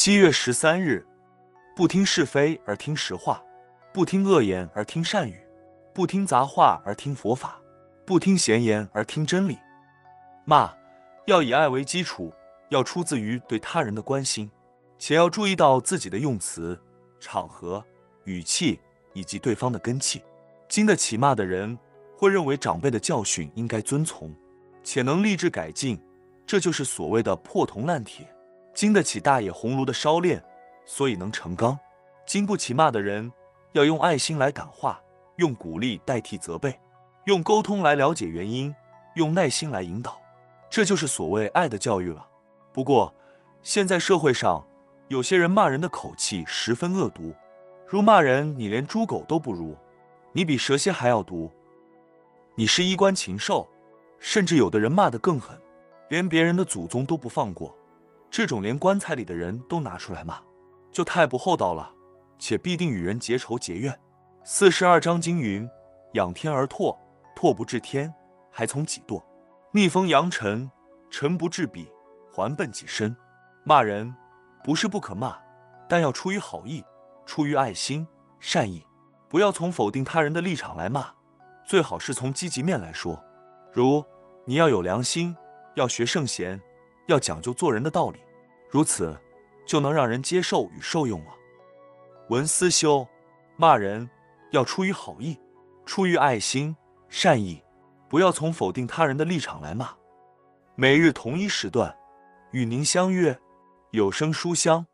七月十三日，不听是非而听实话，不听恶言而听善语，不听杂话而听佛法，不听闲言而听真理。骂要以爱为基础，要出自于对他人的关心，且要注意到自己的用词、场合、语气以及对方的根气。经得起骂的人，会认为长辈的教训应该遵从，且能立志改进，这就是所谓的破铜烂铁。经得起大野红炉的烧炼，所以能成钢。经不起骂的人，要用爱心来感化，用鼓励代替责备，用沟通来了解原因，用耐心来引导，这就是所谓爱的教育了。不过，现在社会上有些人骂人的口气十分恶毒，如骂人“你连猪狗都不如”，“你比蛇蝎还要毒”，“你是衣冠禽兽”，甚至有的人骂得更狠，连别人的祖宗都不放过。这种连棺材里的人都拿出来骂，就太不厚道了，且必定与人结仇结怨。四十二章经云：“仰天而唾，唾不至天，还从己堕；逆风扬尘，尘不至彼，还奔己身。”骂人不是不可骂，但要出于好意，出于爱心、善意，不要从否定他人的立场来骂，最好是从积极面来说。如你要有良心，要学圣贤。要讲究做人的道理，如此就能让人接受与受用了。文思修，骂人要出于好意，出于爱心、善意，不要从否定他人的立场来骂。每日同一时段，与您相约有声书香。